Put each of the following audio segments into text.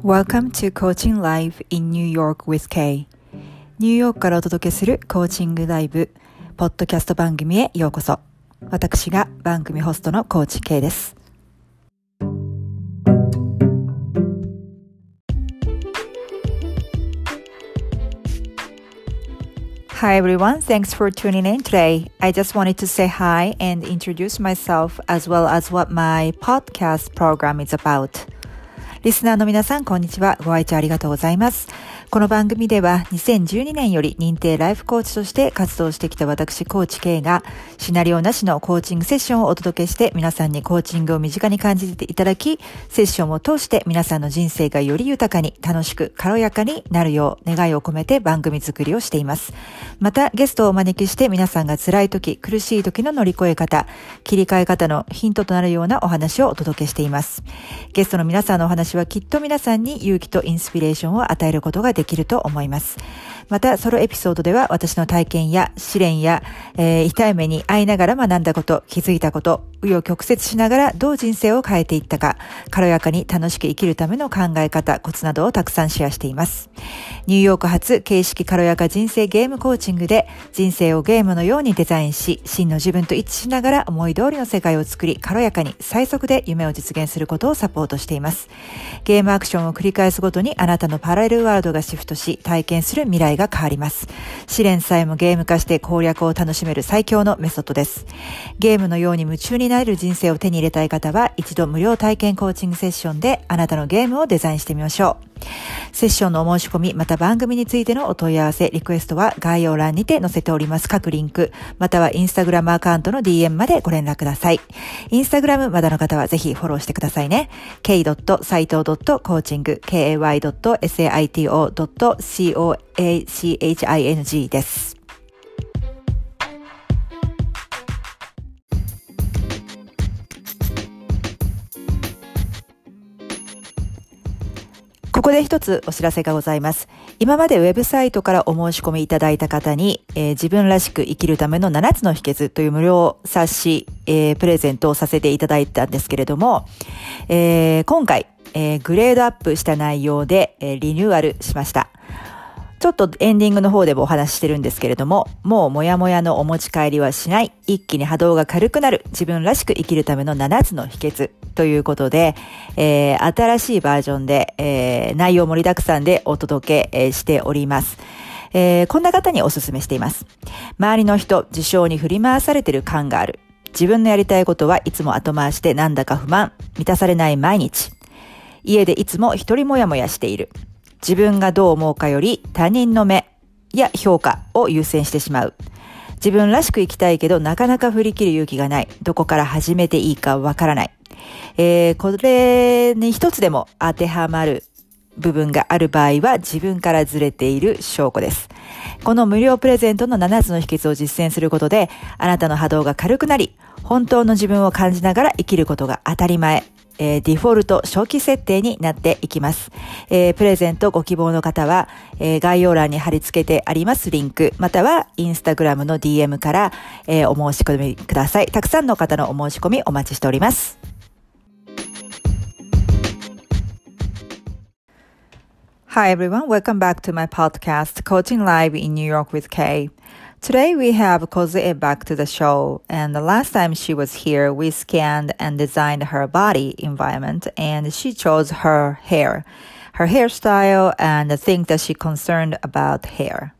Welcome to Coaching Live in New York with Kay ニューヨークからお届けするコーチングライブポッドキャスト番組へようこそ私が番組ホストのコーチ K です Hi everyone, thanks for tuning in today. I just wanted to say hi and introduce myself as well as what my podcast program is about. リスナーの皆さん、こんにちは。ご愛聴ありがとうございます。この番組では2012年より認定ライフコーチとして活動してきた私コーチ K がシナリオなしのコーチングセッションをお届けして皆さんにコーチングを身近に感じていただきセッションを通して皆さんの人生がより豊かに楽しく軽やかになるよう願いを込めて番組作りをしています。またゲストをお招きして皆さんが辛い時、苦しい時の乗り越え方、切り替え方のヒントとなるようなお話をお届けしています。ゲストの皆さんのお話はきっと皆さんに勇気とインスピレーションを与えることができますできると思います。また、ソロエピソードでは私の体験や試練や、えー、痛い目に遭いながら学んだこと、気づいたこと、紆余曲折しながらどう人生を変えていったか、軽やかに楽しく生きるための考え方、コツなどをたくさんシェアしています。ニューヨーク発形式軽やか人生ゲームコーチングで人生をゲームのようにデザインし、真の自分と一致しながら思い通りの世界を作り、軽やかに最速で夢を実現することをサポートしています。ゲームアクションを繰り返すごとにあなたのパラレルワールドがシフトし、体験する未来が変わります。試練さえもゲーム化して攻略を楽しめる最強のメソッドです。ゲームのように夢中になれる人生を手に入れたい方は、一度無料体験コーチングセッションであなたのゲームをデザインしてみましょう。セッションのお申し込み、また番組についてのお問い合わせ、リクエストは概要欄にて載せております各リンク、またはインスタグラムアカウントの DM までご連絡ください。インスタグラムまだの方はぜひフォローしてくださいね。k.saito.coaching.kay.saito.coaching です。ここで一つお知らせがございます。今までウェブサイトからお申し込みいただいた方に、えー、自分らしく生きるための7つの秘訣という無料冊子、えー、プレゼントをさせていただいたんですけれども、えー、今回、えグレードアップした内容で、えリニューアルしました。ちょっとエンディングの方でもお話ししてるんですけれども、もうもやもやのお持ち帰りはしない、一気に波動が軽くなる、自分らしく生きるための7つの秘訣ということで、えー、新しいバージョンで、えー、内容盛りだくさんでお届け、しております。えー、こんな方にお勧めしています。周りの人、事象に振り回されてる感がある。自分のやりたいことはいつも後回しでなんだか不満、満たされない毎日。家でいつも一人もやもやしている。自分がどう思うかより他人の目や評価を優先してしまう。自分らしく生きたいけどなかなか振り切る勇気がない。どこから始めていいかわからない。えー、これに一つでも当てはまる部分がある場合は自分からずれている証拠です。この無料プレゼントの7つの秘訣を実践することで、あなたの波動が軽くなり、本当の自分を感じながら生きることが当たり前。えー、デフォルト初期設定になっていきます。えー、プレゼントご希望の方は、えー、概要欄に貼り付けてありますリンク、またはインスタグラムの DM から、えお申し込みください。たくさんの方のお申し込みお待ちしております。Hi everyone, welcome back to my podcast, Coaching Live in New York with Kay. Today we have Kozie back to the show, and the last time she was here, we scanned and designed her body environment, and she chose her hair, her hairstyle, and the thing that she concerned about hair.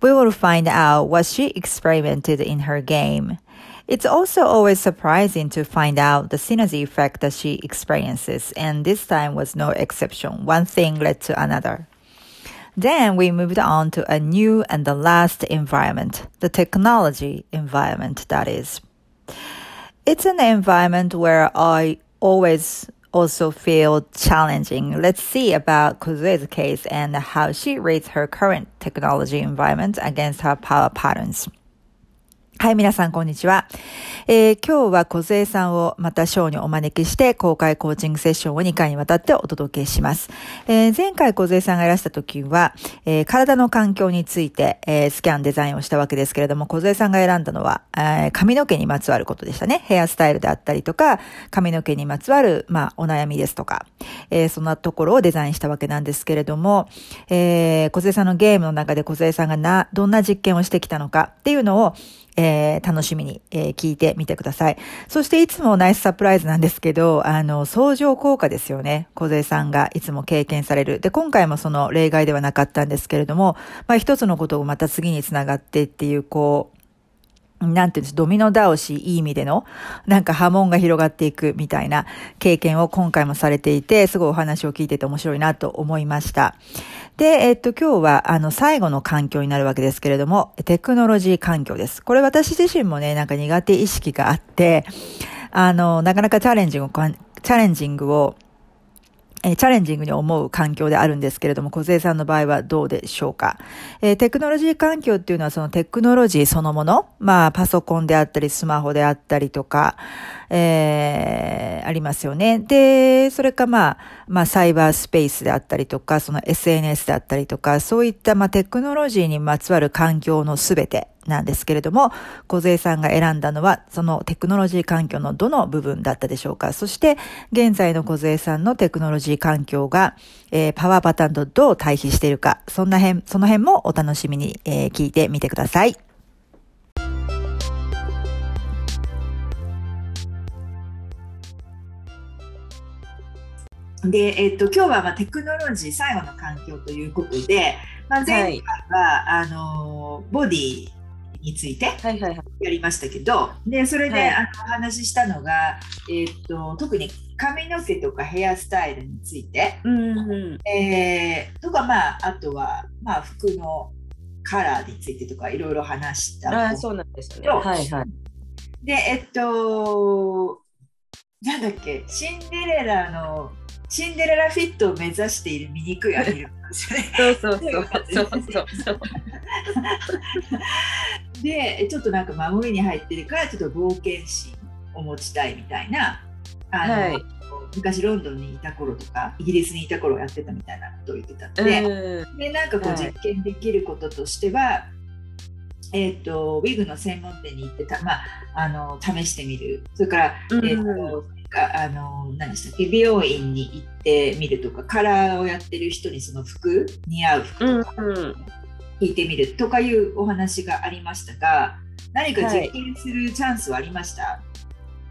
We will find out what she experimented in her game. It's also always surprising to find out the synergy effect that she experiences, and this time was no exception. One thing led to another. Then we moved on to a new and the last environment, the technology environment, that is. It's an environment where I always also feel challenging. Let's see about Kuzue's case and how she rates her current technology environment against her power patterns. はい、皆さん、こんにちは。えー、今日は小杉さんをまたショーにお招きして公開コーチングセッションを2回にわたってお届けします。えー、前回小杉さんがいらした時は、えー、体の環境について、え、スキャンデザインをしたわけですけれども、小杉さんが選んだのは、え、髪の毛にまつわることでしたね。ヘアスタイルであったりとか、髪の毛にまつわる、まあ、お悩みですとか、え、そんなところをデザインしたわけなんですけれども、え、小杉さんのゲームの中で小杉さんがな、どんな実験をしてきたのかっていうのを、えー、楽しみに、えー、聞いてみてください。そしていつもナイスサプライズなんですけど、あの、相乗効果ですよね。小杉さんがいつも経験される。で、今回もその例外ではなかったんですけれども、まあ一つのことをまた次につながってっていう、こう、なんていうんです、ドミノ倒し、いい意味での、なんか波紋が広がっていくみたいな経験を今回もされていて、すごいお話を聞いてて面白いなと思いました。で、えっと、今日は、あの、最後の環境になるわけですけれども、テクノロジー環境です。これ私自身もね、なんか苦手意識があって、あの、なかなかチャレンジングを、チャレンジングをえ、チャレンジングに思う環境であるんですけれども、小杉さんの場合はどうでしょうか？えー、テクノロジー環境っていうのはそのテクノロジーそのもの、まあ、パソコンであったり、スマホであったりとか、えー、ありますよね。で、それかまあ、まあ、サイバースペースであったりとか、その SNS であったりとか、そういったまあ、テクノロジーにまつわる環境のすべて、なんですけれども、小杉さんが選んだのは、そのテクノロジー環境のどの部分だったでしょうか。そして、現在の小杉さんのテクノロジー環境が、えー、パワーパターンとどう対比しているか、そんな辺、その辺もお楽しみに、えー、聞いてみてください。で、えっと、今日はまあテクノロジー最後の環境ということで、まあ、前回は、はい、あのボディについてやりましたけど、はいはい、でそれで、はい、あのお話ししたのが、えーと、特に髪の毛とかヘアスタイルについて、うんうん、えー、とか、まあ、あとは、まあ、服のカラーについてとかいろいろ話したあそうなんですね。はいはい、でえっとなんだっけシンデレラのシンデレラフィットを目指している醜いアヒルそうそうそうそうそうそう。でちょっとなんか守りに入ってるからちょっと冒険心を持ちたいみたいなあの、はい、昔ロンドンにいた頃とかイギリスにいた頃やってたみたいなことを言ってたんで,、でなんかこう実験できることとしては、えーと、ウィグの専門店に行ってた、まあ、あの試してみる。それから、えーとあの何でしたっけ？美容院に行ってみるとかカラーをやってる人にその服似合う服とか聞いてみるとかいうお話がありましたが何か実験するチャンスはありました、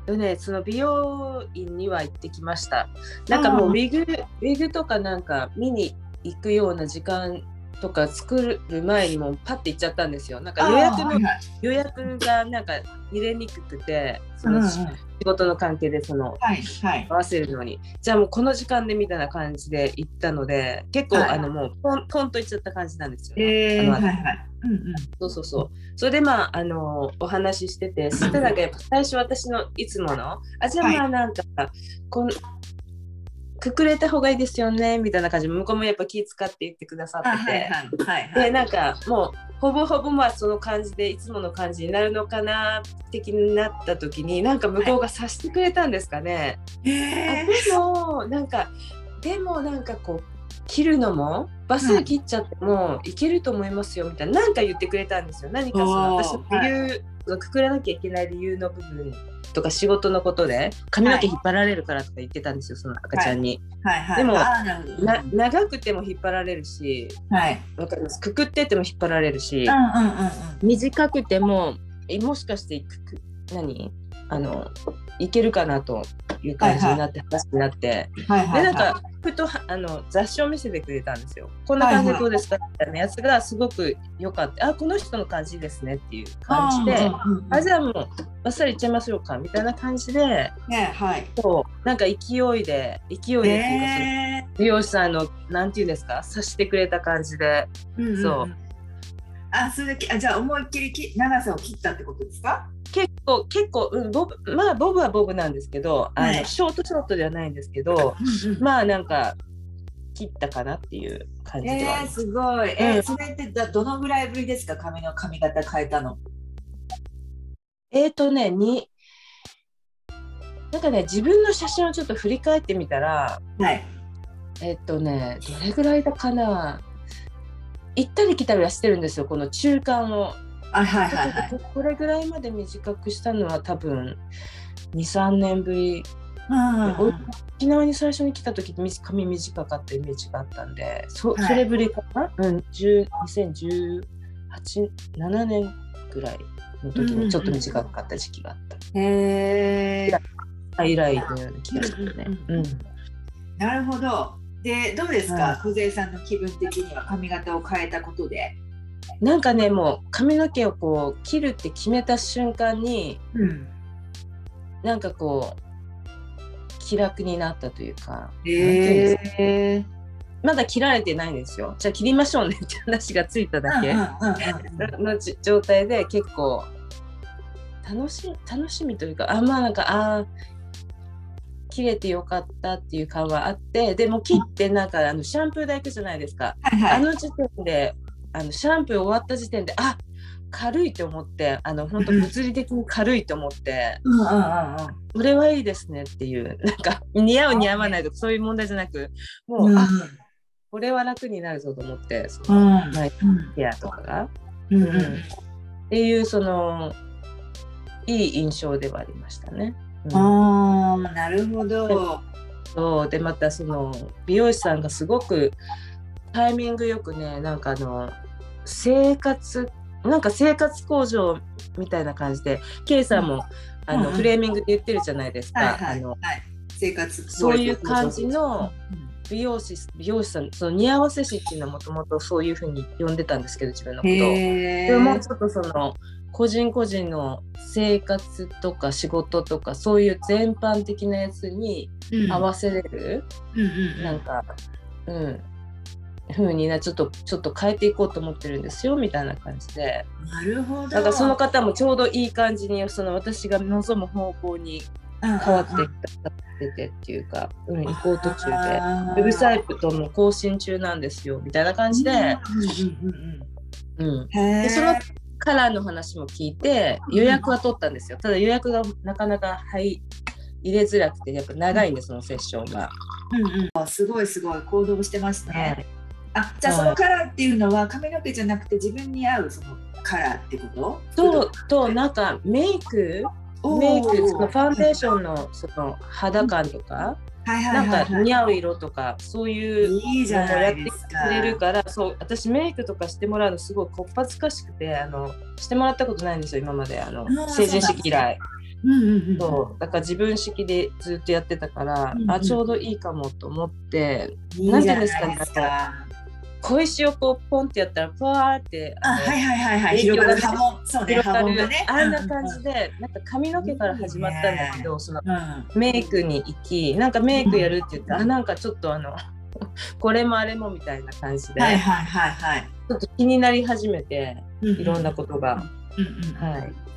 はいね、その美容院には行ってきました。なんかもうウィグウィグとかなんか見に行くような時間とか作る前にもパッて行っちゃったんですよ。なんか予約の、予約がなんか入れにくくて、その、仕事の関係でその、合わせるのに、じゃあもうこの時間でみたいな感じで行ったので、結構、はい、あのもうポンポンと行っちゃった感じなんですよ、ね。えー、はいはい。うんうん、そうそうそう。それでまああのお話ししてて、そしたらやっぱ最初私のいつもの、あじゃあまあなんか、はい、このくくれた方がいいですよねみたいな感じで向こうもやっぱ気使って言ってくださってて、はいはい、でなんかもうほぼほぼまあその感じでいつもの感じになるのかな的になった時になんか向こうが察してくれたんですかね。はい、あでもなんかでもなんかこう切るのもバス切っちゃってもいけると思いますよみたいな何か言ってくれたんですよ。何かその私の理由、はい、くくらなきゃいけない理由の部分とか仕事のことで髪の毛引っ張られるからとか言ってたんですよ、その赤ちゃんに。はい。はい、でもな長くても引っ張られるし、はい、かります。くくってても引っ張られるし、うんうんうんうん、短くてももしかして何？あのいけるかなという感じになって、話になって、はいはい、でなんかふとあの雑誌を見せてくれたんですよ。こんな感じでどうですか？みたいなやつがすごく良かった。あこの人の感じですねっていう感じで、あじゃあもうバッサリいっちゃいましょうかみたいな感じで、ねはい、そうなんか勢いで勢いでっていうか、えー、美容師さんのなんていうんですか？さしてくれた感じで、うんうん、そう。あそれであじゃあ思いっきりき長さを切ったってことですか？結構結構、うん、ボブまあボブはボブなんですけど、はい、あのショートショートではないんですけど、まあなんか切ったかなっていう感じではえー、すごい。えー、うん、それってだどのぐらいぶりですか？髪の髪型変えたの。えっ、ー、とねになんかね自分の写真をちょっと振り返ってみたら、はい、えっ、ー、とねどれぐらいだかな。行ったり来たりはしてるんですよこの中間を。はいはいはい、はい、これぐらいまで短くしたのは多分23年ぶり。沖縄に最初に来た時髪短かったイメージがあったんでそ,、それぶりかな、うん、2018 7年ぐらいの時にちょっと短かった時期があった。へ、えー、以来のような気がするね。うん、なるほど。でどうですか、小杉さんの気分的には髪型を変えたことで。なんかねもう髪の毛をこう切るって決めた瞬間に、うん、なんかこう気楽になったというか、えー、まだ切られてないんですよ。じゃあ切りましょうねって話がついただけ。の状態で結構楽し楽しみというかあまあなんかあ切れてよかったっていう感はあってでも切ってなんかあのシャンプー台行くじゃないですか、はいはい、あの時点であのシャンプー終わった時点であ軽いと思ってあの本当物理的に軽いと思って、うんこれはいいですねっていうなんか似合う似合わないとかそういう問題じゃなくもう、うん、あこれは楽になるぞと思ってその、うん、ナイケアとかが、うんうん、っていうそのいい印象ではありましたね。うん、あなるほど。そう。でまたその美容師さんがすごくタイミングよくねなんかあの生活なんか生活向上みたいな感じで K さんも、あの、フレーミングで言ってるじゃないですか。あの、生活そういう感じの美容師美容師さんその似合わせ師っていうのはもともとそういうふうに呼んでたんですけど自分のこと。を。でもうちょっとその個人個人の生活とか仕事とかそういう全般的なやつに合わせれる、うん、なんか、うん、風になちょっとちょっと変えていこうと思ってるんですよみたいな感じで。なるほど。だからその方もちょうどいい感じにその私が望む方向に変わっていっててっていうか、うん、行こう途中で。ウェブサイトも更新中なんですよみたいな感じで、うん、でそのカラーの話も聞いて予約は取ったんですよ。ただ予約がなかなか入入れづらくてやっぱ長いんでそのセッションが。うんうん、すごいすごい。行動してますね。はいあじゃあそのカラーっていうのは髪の毛じゃなくて自分に合うそのカラーってこと？そうとなんかメイク？メイクそのファンデーションのその肌感とか、なんか似合う色とかそういうのもやってくれるからそう私メイクとかしてもらうのすごいこっぱずかしくてあのしてもらったことないんですよ今まで。あの成人式以来。うんうんうん、そう。だから自分式でずっとやってたから、うんうん、あちょうどいいかもと思って。何ていうんですかね小石をこうポンってやったらふわーってあはいはいはいはい。広がる。波紋。そうね波紋がね。あんな感じで、なんか髪の毛から始まったんだけど、その、メイクに行きなんかメイクやるって言って、あなんかちょっとあの これもあれもみたいな感じで、はいはいはいはい、ちょっと気になり始めて、いろんなことが、はい。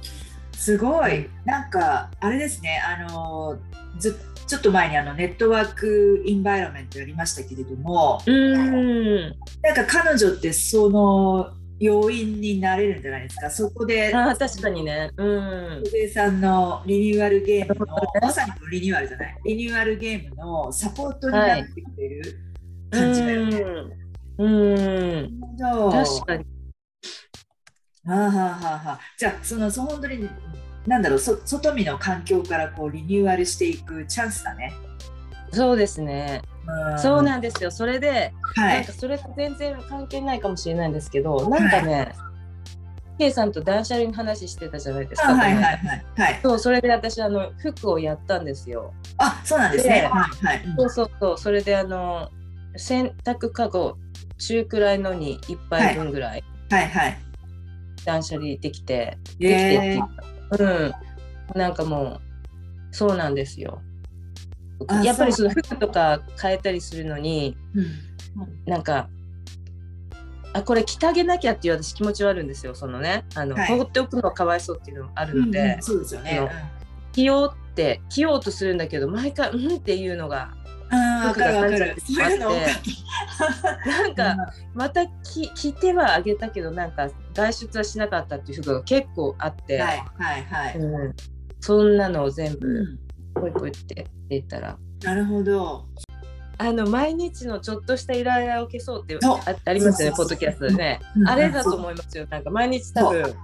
すごい。なんかあれですねあのずちょっと前にあのネットワークインバイロメントやりましたけれどもうん。なんか彼女ってその要因になれるんじゃないですか？そこであ確かにね。うん。小さんのリニューアルゲームのまさにリニューアルじゃない？リニューアルゲームのサポートになってくれる感じだよね、はい、うん。確かに。はあはあはあ、じゃあそのそ本当になんだろうそ外見の環境からこうリニューアルしていくチャンスだね。そうですね。そうなんですよ。それで、はい、なんかそれと全然関係ないかもしれないんですけど、なんかね、はい、K さんと断捨離の話してたじゃないですか。はいはいはい、はい。そう、それで私あの服をやったんですよ。あ、そうなんですね。はい、そうそうそう。それであの洗濯かご中くらいのに1杯分ぐらい。はい、はい、断捨離できて、できてっていうか。うん、なんかもうそうなんですよ。やっぱりその服とか変えたりするのに、うん、なんかあこれ着てあげなきゃっていう私気持ちはあるんですよ。そのねあの、はい、放っておくのはかわいそうっていうのもあるので、うんうん、そうですよね、着ようって着ようとするんだけど毎回うんっていうのが服が3着あってなんかまたき着てはあげたけどなんか外出はしなかったっていう服が結構あって、はいはいはい。うん、そんなのを全部ポイポイって言ったら。なるほど。あの毎日のちょっとしたイライラを消そうってあありますよね、ポッドキャストでね。うんあれだと思いますよ。なんか毎日多分。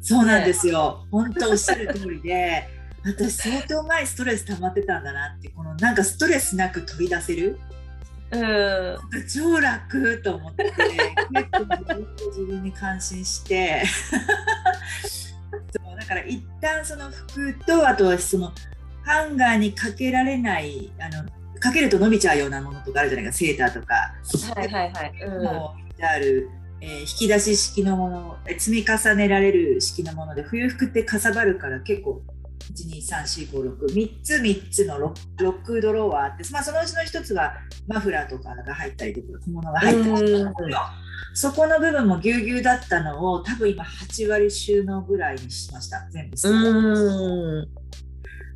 そうなんですよ。本当おっしゃる通りで、私相当前ストレス溜まってたんだなって、このなんかストレスなく飛び出せる。うん。超楽と思って、結構自分に感心して。そうだから一旦その服とあとはそのハンガーにかけられないあのかけると伸びちゃうようなものとかあるじゃないかセーターとか、はいはいはい。うん。もう置いてある、えー引き出し式のものえー積み重ねられる式のもので冬服ってかさばるから結構1234563つ3つのロロックドロワーあって、まあ、そのうちの1つがマフラーとかが入ったりとか小物が入ったりとかうんそこの部分もぎゅうぎゅうだったのを多分今8割収納ぐらいにしました。全部。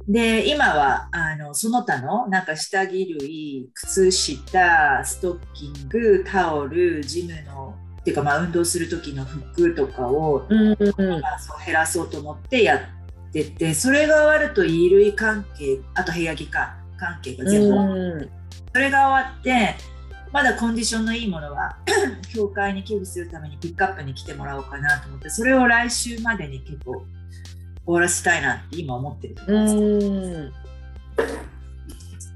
で今はあのその他のなんか下着類靴下ストッキングタオルジムのっていうかまあ運動する時の服とかを、う減らそうと思ってやっててそれが終わると衣類関係あと部屋着か関係が全部。それが終わってまだコンディションのいいものは 教会に寄付するためにピックアップに来てもらおうかなと思ってそれを来週までに結構終わらせたいなって今思ってるところです。うん。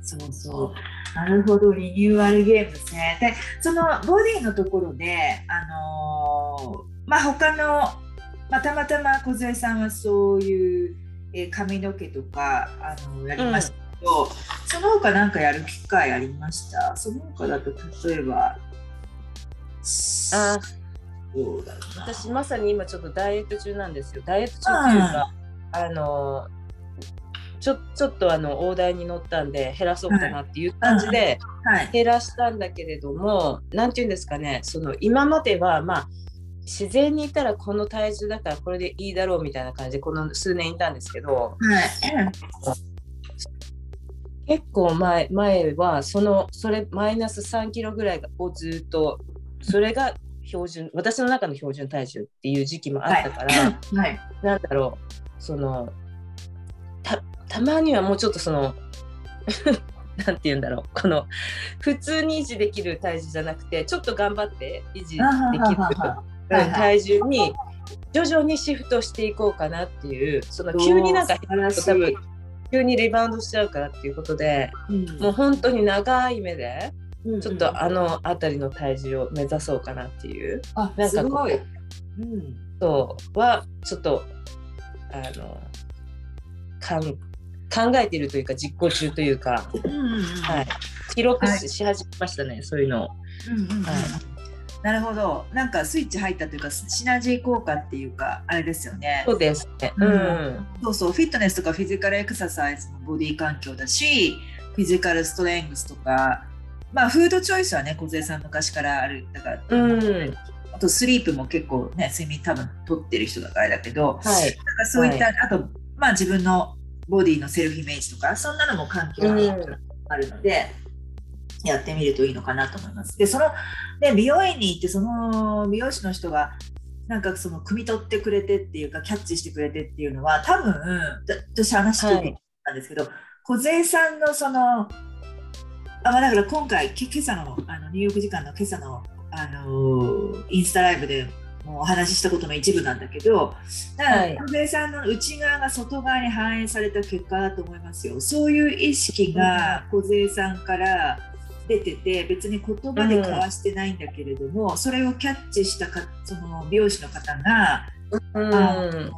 そうそう。なるほど、リニューアルゲームですね。で、そのボディのところで、あのーまあ、他の、まあ、たまたま梢さんはそういう、えー髪の毛とか、あのやりましたけど、その他なんかやる機会ありました？その他だと、例えば、あそうだな。私まさに今ちょっとダイエット中なんですよ。ダイエット中っていうか、あのちょちょっとあの大台に乗ったんで減らそうかなっていう感じではい。減らしたんだけれども、なんていうんですかね、その今まではまあ自然にいたらこの体重だからこれでいいだろうみたいな感じでこの数年いたんですけど、はい。結構前前はそのそれマイナス3キロぐらいをずっとそれが標準私の中の標準体重っていう時期もあったから、はい。なんだろうそのたたまにはもうちょっとその なんて言うんだろうこの普通に維持できる体重じゃなくてちょっと頑張って維持できるあはははうん体重に徐々にシフトしていこうかなっていうその急になんか素晴らしい。多分急にリバウンドしちゃうからっていうことでうん。もう本当に長い目でうんちょっとあの辺りの体重を目指そうかなっていうあなんかこう。うんそうはちょっとあのかん考えているというか実行中というか、うんうんうん。はい、記録はい。し,、始めましたねそういうのを。うんうんうん。はいなるほど。なんかスイッチ入ったというかシナジー効果っていうかあれですよね。そうですね。ううんん。そうそうフィットネスとかフィジカルエクササイズもボディ環境だしフィジカルストレングスとかまあフードチョイスはね梢さん昔からあるだから、うん。あとスリープも結構ね睡眠多分とってる人だからだけど、はい。なんかそういった、あとまあ自分のボディのセルフイメージとかそんなのも関係うん。あるので、やってみるといいのかなと思います。で、その、ね、美容院に行って、その美容師の人が、なんかその、汲み取ってくれてっていうか、キャッチしてくれてっていうのは、多分、だ私話聞いてたんですけど、梢、さんのその、あ、まあ、だから今回、け今朝の、あの、ニューヨーク時間の今朝の、あのインスタライブでもうお話ししたことの一部なんだけど、だからはい梢さんの内側が外側に反映された結果だと思いますよ。そういう意識が梢さんから出てて、別に言葉で交わしてないんだけれども、それをキャッチしたかその美容師の方が、うん。あの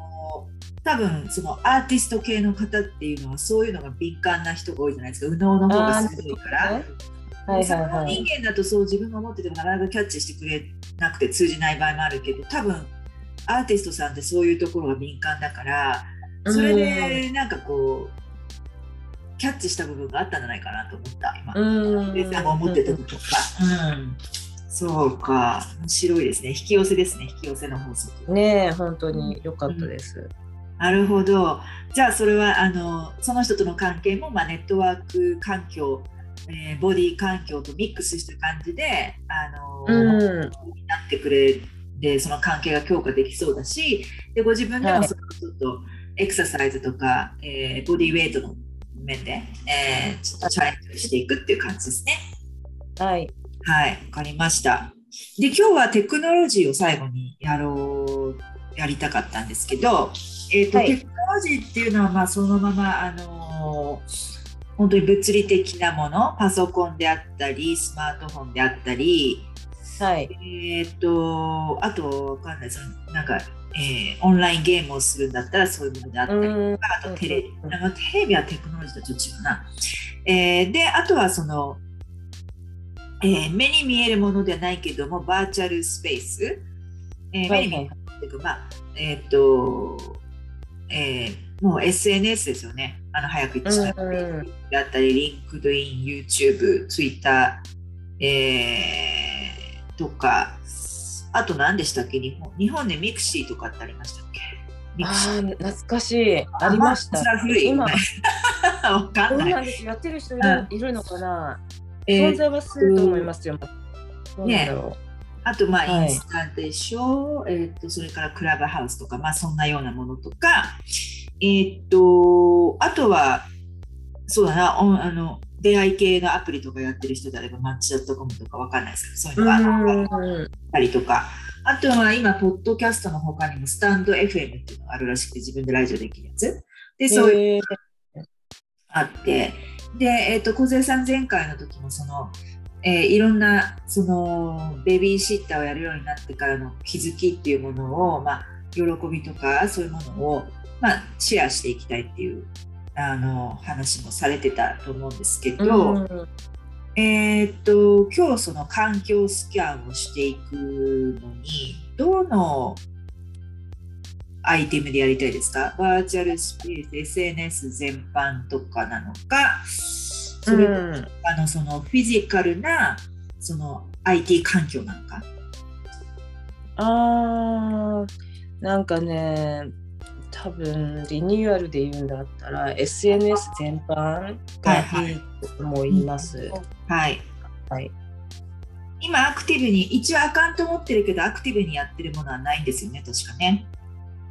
多分そのアーティスト系の方っていうのはそういうのが敏感な人が多いじゃないですか右脳の方が鋭いから。はいはいそのはい。人間だとそう自分が思っててもなかなかキャッチしてくれなくて通じない場合もあるけど多分アーティストさんってそういうところが敏感だからそれでなんかこうキャッチした部分があったんじゃないかなと思った今。うん。思ってたことか。うんそうか面白いですね引き寄せですね引き寄せの法則。ねえ本当に良かったです。なるほど。じゃあそれはあのその人との関係も、まあ、ネットワーク環境えーボディ環境とミックスした感じで、あのーうんになってくれでその関係が強化できそうだしでご自分ではいもそのちょっとエクササイズとか、えーボディウェイトの面で、えーちょっとチャレンジしていくっていう感じですね。はい。はい、わかりました。で今日はテクノロジーを最後にやろうやりたかったんですけど、えーとはいテクノロジーっていうのはまあそのままあのー本当に物理的なものパソコンであったりスマートフォンであったりはい。えーっと、あと、わかんない、そのなんか、えーオンラインゲームをするんだったらそういうものであったりとか、うんあとテレビ、テレビはテクノロジーとちょっと違うな。えーで、あとはその、えー目に見えるものではないけども、バーチャルスペース、えー目に見えるっていうか、まあ、えーっと、えーもう SNS ですよね。あの、早く言ってしまえば、うんうんだったり、 LinkedIn、YouTube、Twitter、えー、とか、あと何でしたっけ？日本日本でミクシーとかってありましたっけ？あ懐かしい。ありました。今。ね。わかそんない。やってる人いる,、うん。いるのかな？えー存在はすると思いますよ。どうなんだろあと、まあ、はい。インスタでしょ、えー、とそれからクラブハウスとか、まあ、そんなようなものとか、えーっと、あとは、そうだな、おあの出会い系のアプリとかやってる人であれば、マッチ .com とかわかんないですけど、そういうのがあ。ったりとか、あとは今、ポッドキャストの他にも、スタンド FM っていうのがあるらしくて、自分でラジオできるやつ。で、そういうえーあって、で、えっ、と、小杉さん前回の時も、その、えーいろんな、その、ベビーシッターをやるようになってからの気づきっていうものを、まあ、喜びとか、そういうものを、まあ、シェアしていきたいっていう、あの、話もされてたと思うんですけど、うん。えーっと今日その環境スキャンをしていくのにどのアイテムでやりたいですか？バーチャルスペース SNS 全般とかなのかそれともうんあのそのフィジカルなその IT 環境なのか？あーなんかね多分リニューアルで言うんだったら SNS 全般がいいと思います。はい。はい、今アクティブに一応アカウント持ってるけどアクティブにやってるものはないんですよね確かね。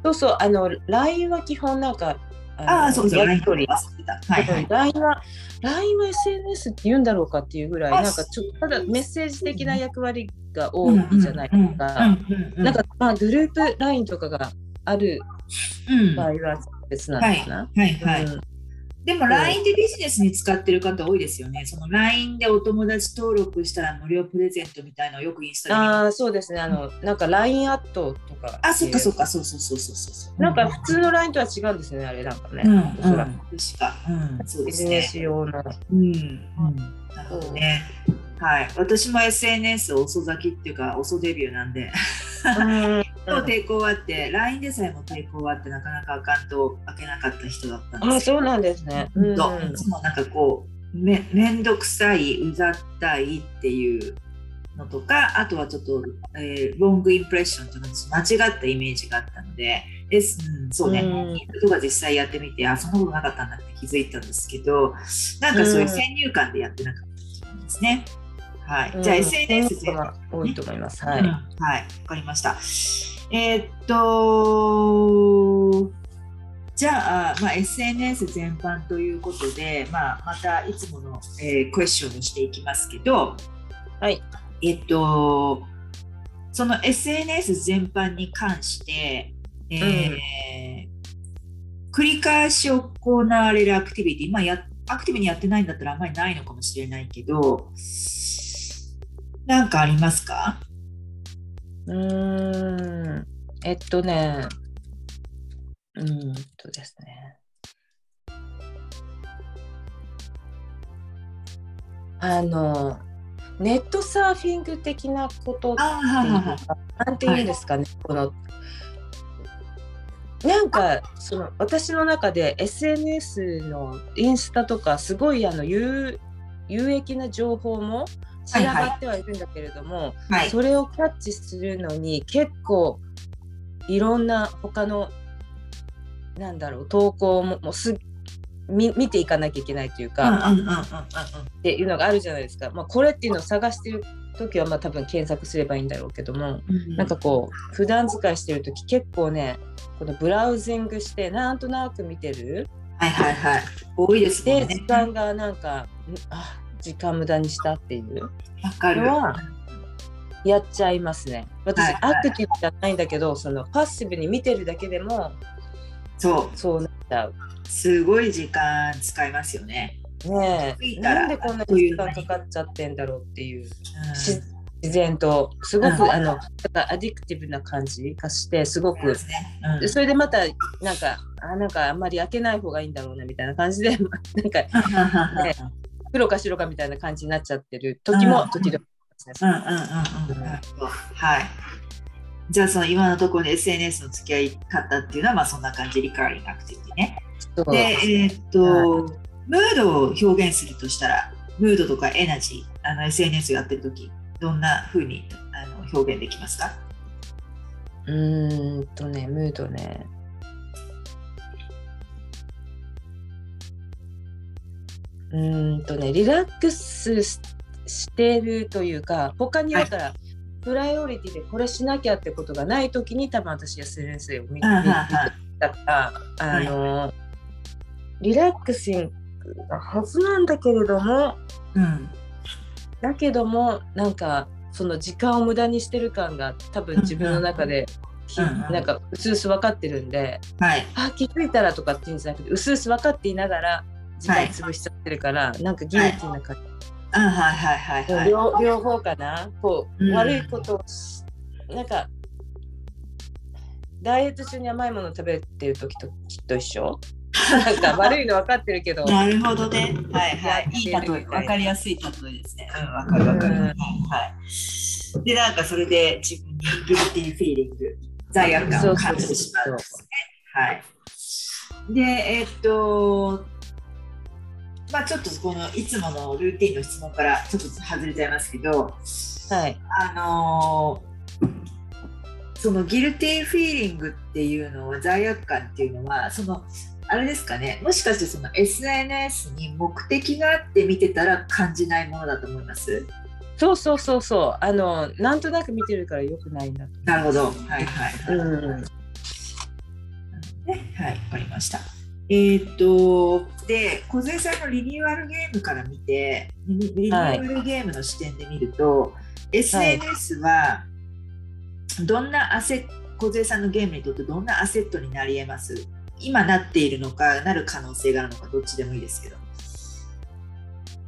そうそうあの LINE は基本なんかのああそうそうや LINE はいはい。LINE は LINE は SNS って言うんだろうかっていうぐらいあなんかちょっとただメッセージ的な役割が多いじゃないですか。なんかまあグループ LINE とかがあるうん場合は別なんはいですな。はいはい、うん。でも LINE でビジネスに使ってる方多いですよね。その LINE でお友達登録したら無料プレゼントみたいなのをよくインスタで見る。ああそうですね。あのなんか LINE アットとかあ、そっかそっか、そうそうそうそうそう。なんか普通の LINE とは違うんですねあれなんかね、うん、らく。確か、うん、そうですビジネね。ス用の。うん、うん、なるほどね。はい、私も SNS 遅咲きっていうか遅デビューなんで、うん。抵抗あって、LINE でさえも抵抗あって、なかなかアカウントを開けなかった人だったんですあそうなんですね。うんいつもなんかこうめめんどくさいうざったいっていうのとかあとはちょっと、えーロングインプレッションというの間違ったイメージがあったのでです、うん、そうね、うん。とか実際やってみてあそんなことなかったんだって気づいたんですけどなんかそういう先入観でやってなかったんですね。はい、じゃあ SNS 全が多いと思います。はい。うんはい、わかりました。えーっと、じゃあ、まあ、SNS 全般ということで、まあ、またいつもの、えークエスチョンをしていきますけど、はい。えっと、その SNS 全般に関して、えー繰り返し行われるアクティビティ、まあや、アクティブにやってないんだったらあんまりないのかもしれないけど、なんかありますか？うーん。えっとね。うーんとですね。あの、ネットサーフィング的なことってなんていうんですかね、この、なんかその私の中で SNS のインスタとかすごいあの有有益な情報も散らばってはいるんだけれども、はい。それをキャッチするのに結構いろんな他のなんだろう投稿ももうすみ見ていかなきゃいけないといううんか、っていうのがあるじゃないですか、まあ、これっていうのを探してる時はまあ多分検索すればいいんだろうけども、うん。なんかこう普段使いしてる時結構ねこのブラウジングしてなんとなく見てるはいはいはい。多いですねで時。間がなんかんあ時間無駄にしたっていうわかる。のはやっちゃいますね。私、はいはいアクティブじゃないんだけどそのパッシブに見てるだけでもそそうなっちゃう。う。すごい時間使いますよね。ねえなんでこんなに時間かかっちゃってんだろうっていううんし自然とすごく、うん。あのアディクティブな感じがしてすごく。そうん。でそれでまたなんかあなんかあんまり開けない方がいいんだろうなみたいな感じで なんかね黒か白かみたいな感じになっちゃってる時もうん。時々はい。じゃあその今のところで SNS の付き合い方っていうのはまあそんな感じリカーリングアクね。で、えーっと、ムードを表現するとしたら、ムードとかエナジー、あの SNS やってる時どんな風にあの表現できますか？うーんとね、ムードね。うーんとね、リラックスししてるというか、他にだから、プライオリティでこれしなきゃってことがないときに多分私 SNS を見てはいはいたから、あの、リラックシングなはずなんだけれども、うん。だけどもなんかその時間を無駄にしてる感が多分自分の中で、ひうなん。かうすうす分かってるんで、はい。あ気づいたらとかっていうんじゃなくてうすうす分かっていながら時間潰しちゃってるから、なんかギルティーな感じ、あはいはいはいはい。両両方かな。こう、うん。悪いことなんかダイエット中に甘いもの食べてる時ときっと一緒 なんか悪いの分かってるけどなるほどね。はいはい。いい例え、みたいわかりやすい例えですね。うん、わかるわかる。うんはいはい。で、なんかそれで自分にギルティーフィーリング、罪悪感を感じてしまうんですね。はい。で、えーっと、まあちょっとこのいつものルーティンの質問からちょっと外れちゃいますけど、はいあのーそのギルティーフィーリングっていうのは罪悪感っていうのはそのあれですかね。もしかしてその SNS に目的があって見てたら感じないものだと思います？そうそうそうそう。あのなんとなく見てるからよくないんだと。なるほど。はいはいはい、うん。ねはいわかりました。えーっとで小杉さんのリニューアルゲームから見てリニリニューアルゲームの視点で見ると、SNS はどんなアセット小杉さんのゲームにとってどんなアセットになり得ます？今なっているのかなる可能性があるのかどっちでもいいですけど。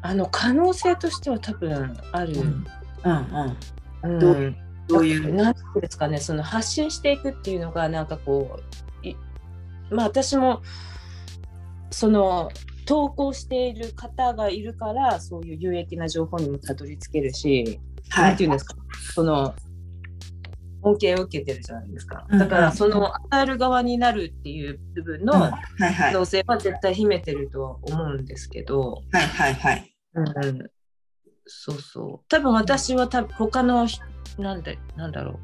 あの可能性としては多分ある。うん。うんうん。どうどういうなんですかねその発信していくっていうのがなんかこういまあ私もその投稿している方がいるからそういう有益な情報にもたどり着けるし、はい。なんていうんですか？その恩恵を受けてるじゃないですか。うんだからその与える側になるっていう部分うん。の可能性は絶対秘めてるとは思うんですけど、はいはいはい。うんうん、そうそう。多分私は多分他のひなんだなんだろう。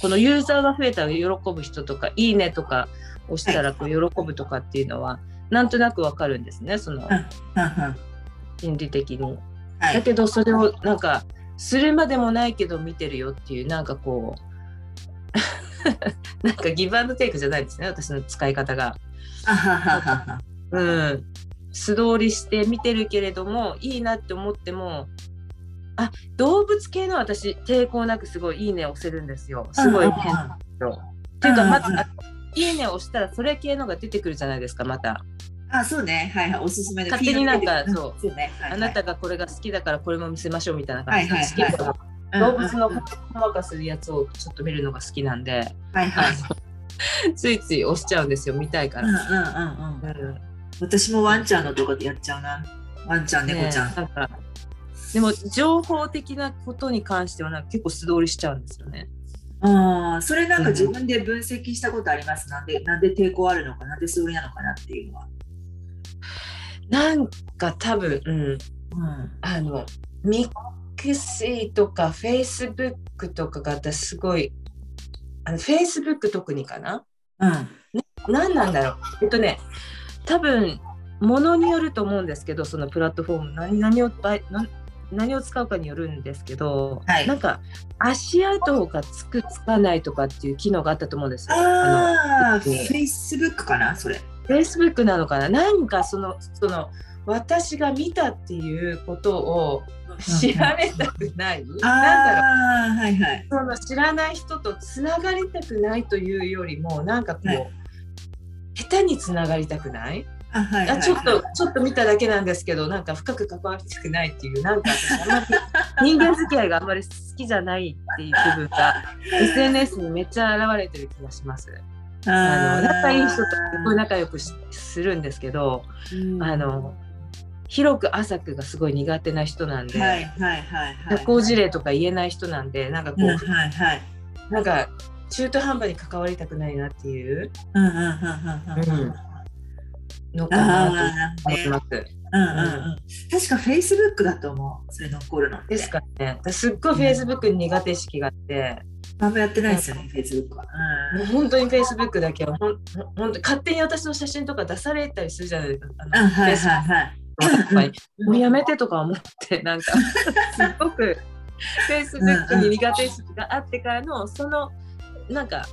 このユーザーが増えたら喜ぶ人とか「いいね」とか押したらこう喜ぶとかっていうのはなんとなくわかるんですねその心理的に。はい。だけどそれをなんかするまでもないけど見てるよっていうなんかこう なんかギブアンドテイクじゃないですね私の使い方が。うん、素通りして見てるけれどもいいなって思ってもあ動物系の私抵抗なくすごい「いいね」押せるんですよ。すごいうん変なの。っていうかまずあ「いいね」押したらそれ系のが出てくるじゃないですかまた。あそうね。はいはい。おすすめで勝手になんかそう。ね。はいはい。あなたがこれが好きだからこれも見せましょうみたいな感じで、はいはいはい動物の細かするやつをちょっと見るのが好きなんで、はいはい。ついつい押しちゃうんですよ見たいかうんうんら。うんうんうん。私もワンちゃんのとこでやっちゃうな。ワンちゃん猫ちゃん、ねなんかでも情報的なことに関してはなんか結構素通りしちゃうんですよね。ああそれなんか自分で分析したことあります、なんでなんで抵抗あるのかなんで素通りなのかなっていうのは。なんか多分、うん、うん。あのミクシーとかフェイスブックとかが私すごいあのフェイスブック特にかな？うん。何なんだろう？えっとね多分ものによると思うんですけどそのプラットフォーム何何を何何を使うかによるんですけど、はい。なんか足跡がつくつかないとかっていう機能があったと思うんですよ。ああ、フのェイスブックかな、それ。フェイスブックなのかな？なんかそのその私が見たっていうことを知られたくない、なんだろう。ああ、はいはい。その知らない人とつながりたくないというよりもなんかこう、はい。下手につながりたくない？あ、はい、はい。あちょっとちょっと見ただけなんですけどなんか深く関わりたくないっていうなんか私あんまり 人間付き合いがあんまり好きじゃないっていう部分が SNS にめっちゃ現れてる気がします。あの仲いい人とすごい仲良くしするんですけど、うん。あの広く浅くがすごい苦手な人なんで、はいはいはいはい。社交辞令とか言えない人なんでなんかこう、うんはいはい。なんか中途半端に関わりたくないなっていううんうんうんうんうんうん。のかなあと思います。うんうんうん。確かフェイスブックだと思う。それ残るの。ですかね。すっごいフェイスブックに苦手意識があって、あんまやってないですよね、フェイスブックは。もう本当にフェイスブックだけはほんほん本当勝手に私の写真とか出されたりするじゃないですか。あうん。あはいはいはい。もうやめてとか思ってなんか すっごくフェイスブックに苦手意識があってからのそのなんか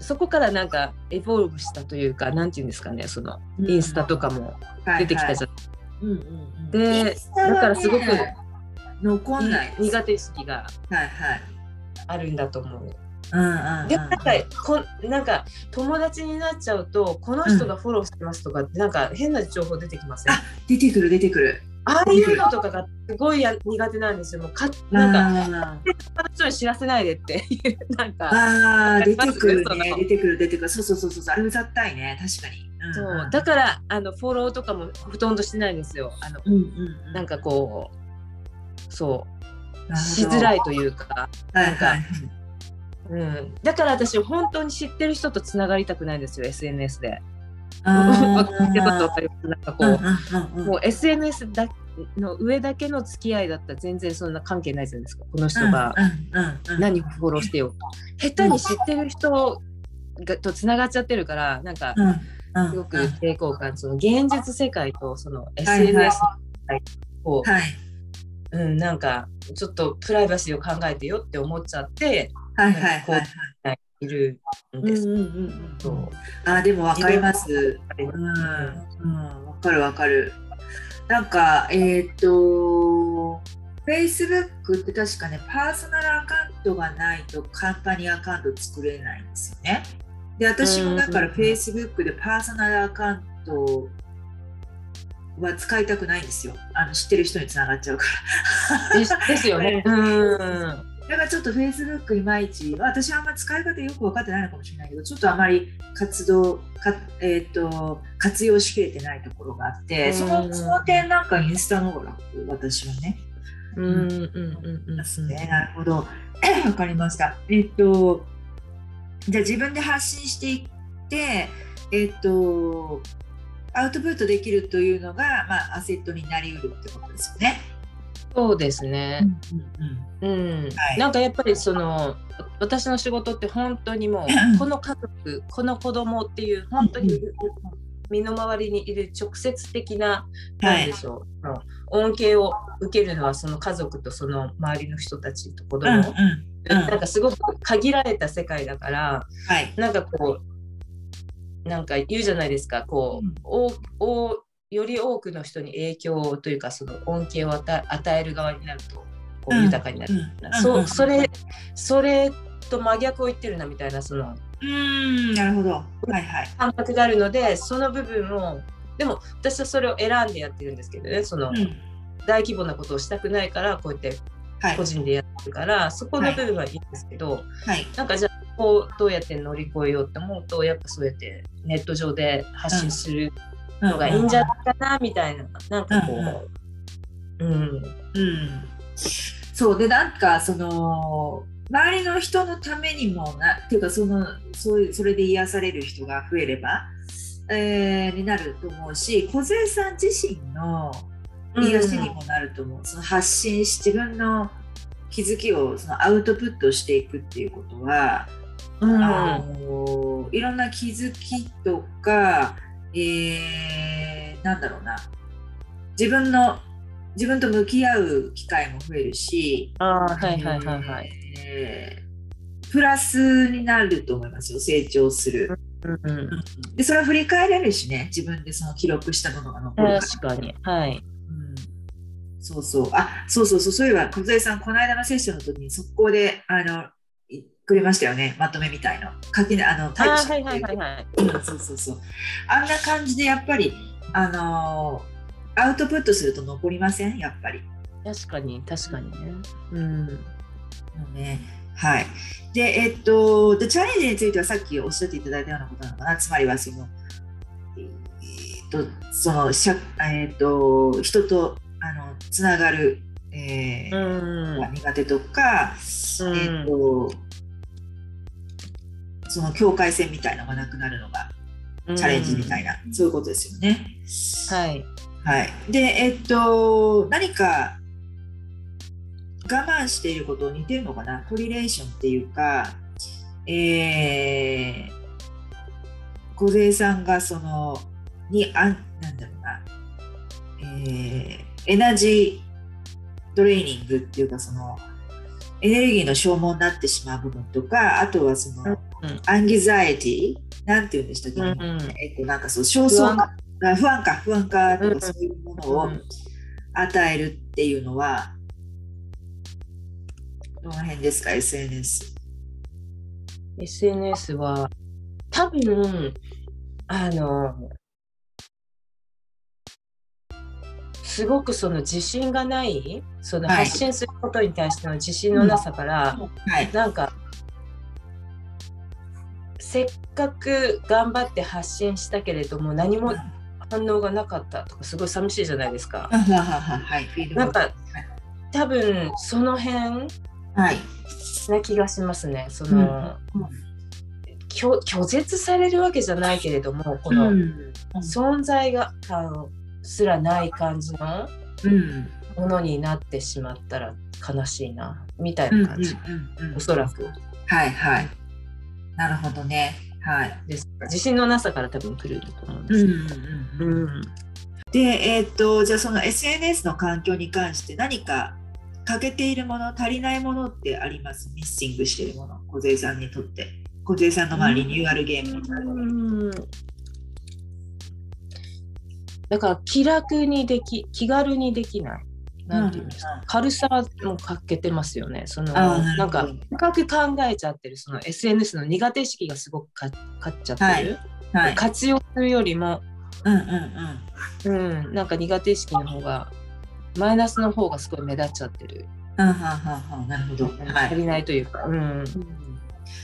そこからなんかエボルブしたというかなんていうんですかねそのインスタとかも出てきたじゃん。うんうんうん。でだからすごく残んない。苦手意識が。あるんだと思う。うんうんうん。でもなんかこなんか友達になっちゃうとこの人がフォローしてますとかってなんか変な情報出てきません、あ出てくる出てくる。ああいうのとかがすごいや苦手なんですよ。もうかなんかあ他の人に知らせないでっていうなんーかあー出てくるね出てくる出てくるそうそうそうそうあれうざったいね確かに。うんそうだからあのフォローとかもほとんどしてないんですよ。あのうんうんうんなんかこうそうしづらいというか、はいはいはい。うん、だから私本当に知ってる人とつながりたくないんですよ SNS で。な んかこう、もう SNS だの上だけの付き合いだったら全然そんな関係ないじゃないですかこの人が。何フォローしてよ下手に知ってる人がとつながっちゃってるからなんかすごく抵抗感その現実世界とそのはい SNS の世界を、はい。うん、なんかちょっとプライバシーを考えてよって思っちゃってはいはいはいはい。いるんうんです。うんうんうんそうあでもわかります。うんうんわかるわかる。なんかえっ、と Facebook って確かねパーソナルアカウントがないとカンパニーアカウント作れないんですよね。で私もだからうん Facebook でパーソナルアカウントは使いたくないんですよ。あの知ってる人につながっちゃうから。ですですよね。うんだからちょっと Facebook いまいち、私はあんま使い方よく分かってないのかもしれないけど、ちょっとあまり活動、かえー、と活用しきれてないところがあって、そのその点なんかインスタの方が楽、私はね。うんうんうんうんですね。なるほど。わかりました。えっ、と、じゃあ自分で発信していって、えっ、と、アウトプットできるというのが、まあ、アセットになりうるってことですよね。そうですね。うんうんうん。はい。なんかやっぱりその私の仕事って本当にもうこの家族この子供っていう本当に身の回りにいる直接的な何でしょう、その恩恵を受けるのはその家族とその周りの人たちと子供、うんうんうん。なんかすごく限られた世界だからはい。なんかこうなんか言うじゃないですかこう、うんより多くの人に影響というかその恩恵を与える側になるとこううん豊かになる、うんそうそれそれと真逆を言ってるなみたいなそのうーん、なるほど。はいはい。感覚があるのでその部分をでも私はそれを選んでやってるんですけどねその、うん、大規模なことをしたくないからこうやってはい個。人でやってるから、そこの部分はいいんですけど、はい。なんかじゃあこうどうやって乗り越えようって思うとやっぱそうやってネット上で発信するのがいいんじゃないかなみたいな。なんかこう、うんうん。そうでなんかその周りの人のためにもなっていうかそのそういうそれで癒される人が増えれば、えーになると思うし小杉さん自身の癒しにもなると思う、その発信し自分の気づきをそのアウトプットしていくっていうことは、うん。あのいろんな気づきとか、えーなんだろうな自分の自分と向き合う機会も増えるし、ああ、はいはいはいはい。えープラスになると思いますよ成長する。うんうん、でそれは振り返れるしね自分でその記録したものが残るから。確かに。はい。うんそうそう。あ、そうそうそう。そういえば、小杉さん、この間のセッションの時に速攻で、あの、いくれましたよね。まとめみたいの。書きね、あの、タイプしてそうそうそう。あんな感じで、やっぱり、あのーアウトプットすると残りません？やっぱり。確かに、確かにね。うん。ね。はい。で、えっと、でチャレンジについてはさっきおっしゃっていただいたようなことなのかな？つまりは、その、えっと、その、しゃえっと、人と、あの、つながる、えーうん。が苦手とか、うんえっと、その境界線みたいなのがなくなるのがチャレンジみたいな、そういうことですよね。はい。はい。で、えっと、何か我慢していること似てるのかな？トリレーションっていうか、えー、小杉さんがその、に、あんなんだろうな、えーエナジートレーニングっていうか、その、エネルギーの消耗になってしまう部分とか、あとはその、うんアンギザイティなんて言うんでしたっけ、うんうん。えっと、なんかそう、焦燥感あ不安か、不安かとうんかそういうものをうん与えるっていうのは、どの辺ですか、SNS。SNS は多分あのすごくその自信がないそのはい。発信することに対しての自信のなさから、はい。なんかせっかく頑張って発信したけれども何も反応がなかったとかすごい寂しいじゃないですか。はい。なんか多分その辺はい。な気がしますね。その、拒拒絶されるわけじゃないけれどもこのうん存在が感すらない感じのうんものになってしまったら悲しいなみたいうんな感じ、うんうんおそらくはいはい。なるほどね。はい。です自信のなさから多分来ると思うんですよ。うんうんうんうんで、えーっと、じゃあその SNS の環境に関して何か欠けているもの、足りないものってあります？ミッシングしているもの、小杉さんにとって。小杉さんのまあリニューアルゲームになる。うんだから気楽にでき気軽にできない。なんていうんですか、うん軽さも欠けてますよね。そのなんか深く考えちゃってるその SNS の苦手意識がすごくか勝っちゃってる、はい。活用するよりも、うんうんうん。うん、なんか苦手意識の方がマイナスの方がすごい目立っちゃってる、うんはんはんはんなるほど。はい。足りないというか、うん、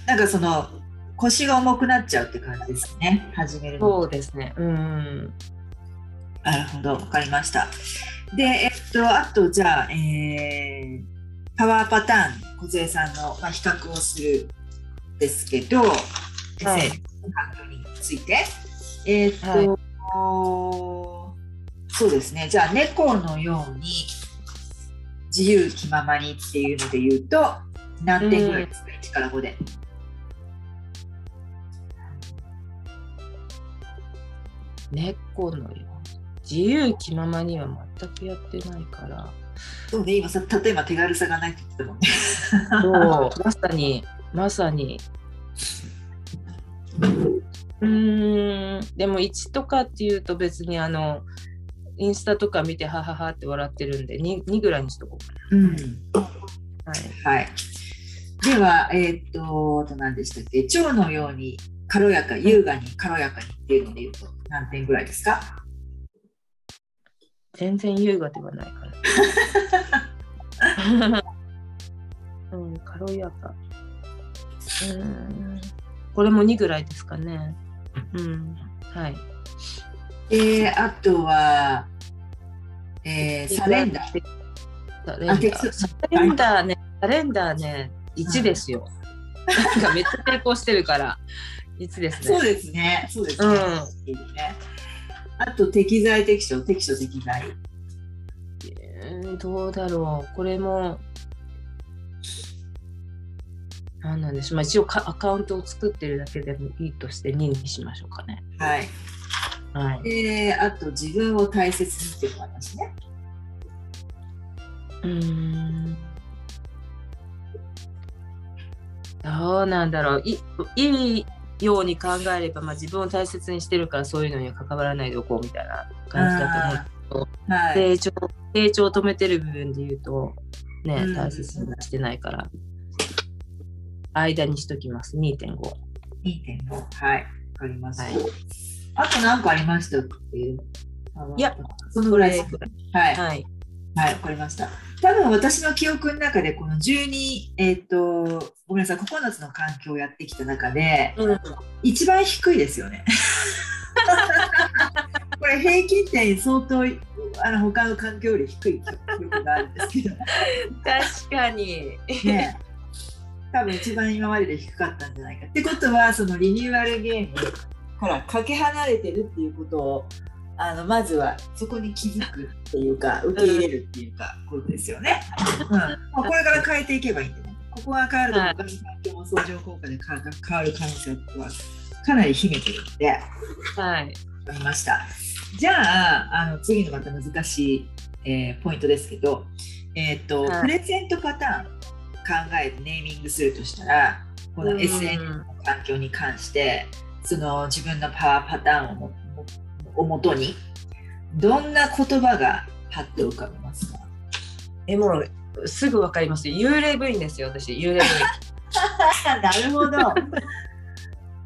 なんかその腰が重くなっちゃうって感じですね。始めるの。そうですね。うんなるほど、わかりました。で、えっと、あと、じゃあ、えーパワーパターン、小杉さんの、まあ、比較をするんですけど、い。SNS の環境について。えーっと、そうですね、じゃあ、猫のように自由気ままにっていうので言うと、何点ぐらいですか、1から5で。猫のように自由気ままには全くやってないから。そうね、今さ、例えば手軽さがないって言ってたもんね。そうまさにまさにうーんでも1とかっていうと別にあのインスタとか見てはははって笑ってるんで 2, 2ぐらいにしとこううん。はい、はい。では、えーっと、あと何でしたっけ、蝶のように軽やか、優雅に軽やかにっていうので言うと、何点ぐらいですか？全然優雅ではないからうん軽やかうーんこれも2ぐらいですかねうんはいえー、あとは、えー surrender。surrender。surrender ね、 surrender ね、1ですよ。なんかめっちゃ成功してるから、1ですね。そうですね。そうですね。うんねあと、適材適所、適所適材。えーどうだろう。これも、なんなんでしょう。まあ、一応かアカウントを作ってるだけでもいいとして2にしましょうかね。はい。はい。で、あと自分を大切にっていうのが私ね。うーん。どうなんだろう。いいいように考えれば、まあ、自分を大切にしてるからそういうのには関わらないでおこうみたいな感じだと思う。はい。成長成長を止めてる部分で言うと、ね、うん大切にしてないから、間にしときます。2.5。2.5。はい。わかります。はいあと何かありましたっけ？いや、そのぐらいです。はい。はい。はい、わかりました。多分私の記憶の中で、この12、えっ、と、ごめんなさい、9つの環境をやってきた中で、うん、一番低いですよね。これ平均点相当あの他の環境より低い記憶があるんですけど、確かに。ね、多分一番今までで低かったんじゃないか。ってことは、そのリニューアルゲームからかけ離れてるっていうことを、あのまずはそこに気づくっていうか、受け入れるっていうか、ことですよね。うんまあ、これから変えていけばいいんでね。ここが変わると、他の環境も相乗効果で変わ変わる可能性はかなり秘めてるので。はい。わかりました。じゃあ、あの次のまた難しい、えーポイントですけど、えっ、と、はいプレゼントパターン考えてネーミングするとしたら、このうん SNS の環境に関して、その自分のパワーパターンをももをもとに、どんな言葉がパッと浮かびますか？え、もう、すぐわかります。幽霊部員ですよ、私。幽霊部員。なるほど。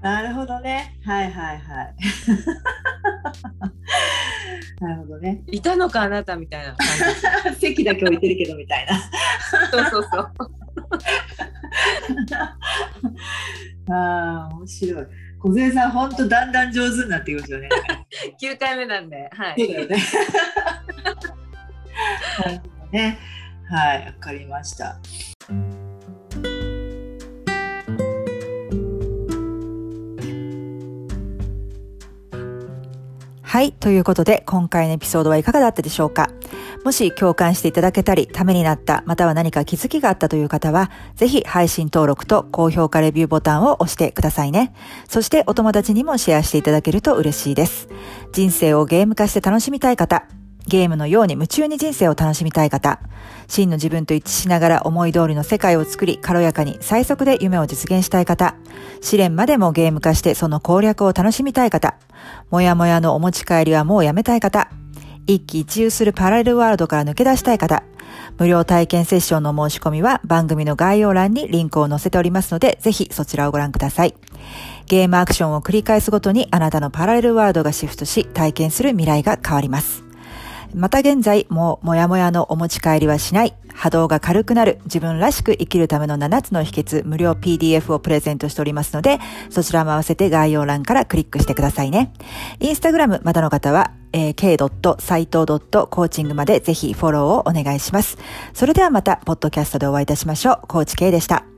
なるほどね。はいはいはい。なるほどね。いたのか、あなたみたいな感 席だけ置いてるけどみたいな。じ。そうそうそう。ああ、面白い。小杉さん、本当だんだん上手になってきますよね。9回目なんで。はそうい。だよね。ね。はい、わかりました。はい。ということで、今回のエピソードはいかがだったでしょうか？もし共感していただけたり、ためになった、または何か気づきがあったという方は、ぜひ配信登録と高評価レビューボタンを押してくださいね。そしてお友達にもシェアしていただけると嬉しいです。人生をゲーム化して楽しみたい方、ゲームのように夢中に人生を楽しみたい方、真の自分と一致しながら思い通りの世界を作り、軽やかに最速で夢を実現したい方、試練までもゲーム化してその攻略を楽しみたい方、もやもやのお持ち帰りはもうやめたい方、一喜一憂するパラレルワールドから抜け出したい方、無料体験セッションの申し込みは番組の概要欄にリンクを載せておりますので、ぜひそちらをご覧ください。ゲームアクションを繰り返すごとにあなたのパラレルワールドがシフトし、体験する未来が変わります。また現在、もうもやもやのお持ち帰りはしない、波動が軽くなる、自分らしく生きるための7つの秘訣、無料 PDF をプレゼントしておりますので、そちらも合わせて概要欄からクリックしてくださいね。インスタグラムまだの方は、えー、k.saito.coaching までぜひフォローをお願いします。それではまた、ポッドキャストでお会いいたしましょう。コーチ K でした。